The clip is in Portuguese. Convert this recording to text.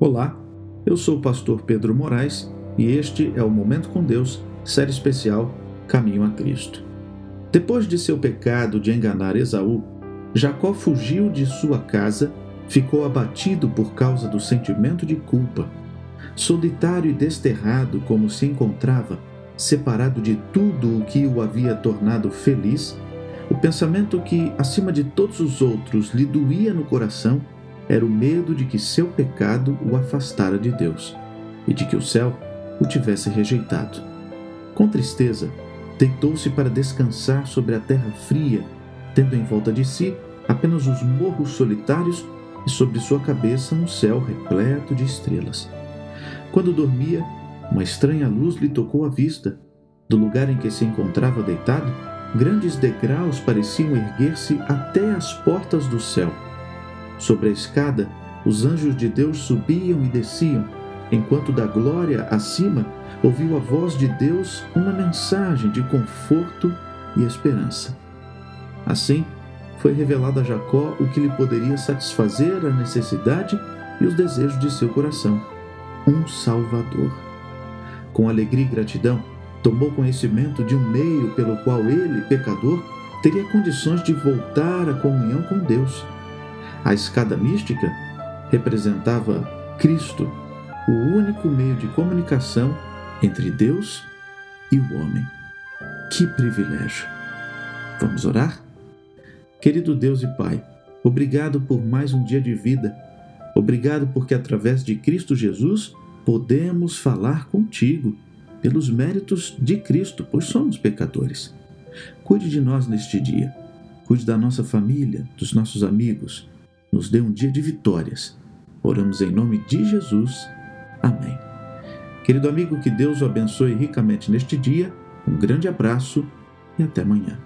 Olá, eu sou o pastor Pedro Moraes e este é o Momento com Deus, série especial Caminho a Cristo. Depois de seu pecado de enganar Esaú, Jacó fugiu de sua casa, ficou abatido por causa do sentimento de culpa. Solitário e desterrado como se encontrava, separado de tudo o que o havia tornado feliz, o pensamento que, acima de todos os outros, lhe doía no coração era o medo de que seu pecado o afastara de Deus e de que o céu o tivesse rejeitado. Com tristeza, deitou-se para descansar sobre a terra fria, tendo em volta de si apenas os morros solitários e sobre sua cabeça um céu repleto de estrelas. Quando dormia, uma estranha luz lhe tocou a vista. Do lugar em que se encontrava deitado, grandes degraus pareciam erguer-se até as portas do céu Sobre a escada, os anjos de Deus subiam e desciam, enquanto da glória acima ouviu a voz de Deus uma mensagem de conforto e esperança. Assim, foi revelado a Jacó o que lhe poderia satisfazer a necessidade e os desejos de seu coração: um Salvador. Com alegria e gratidão, tomou conhecimento de um meio pelo qual ele, pecador, teria condições de voltar à comunhão com Deus a escada mística representava Cristo, o único meio de comunicação entre Deus e o homem. Que privilégio! Vamos orar? Querido Deus e Pai, obrigado por mais um dia de vida. Obrigado porque através de Cristo Jesus podemos falar contigo, pelos méritos de Cristo, pois somos pecadores. Cuide de nós neste dia. Cuide da nossa família, dos nossos amigos nos dê um dia de vitórias. Oramos em nome de Jesus. Amém. Querido amigo, que Deus o abençoe ricamente neste dia. Um grande abraço e até amanhã.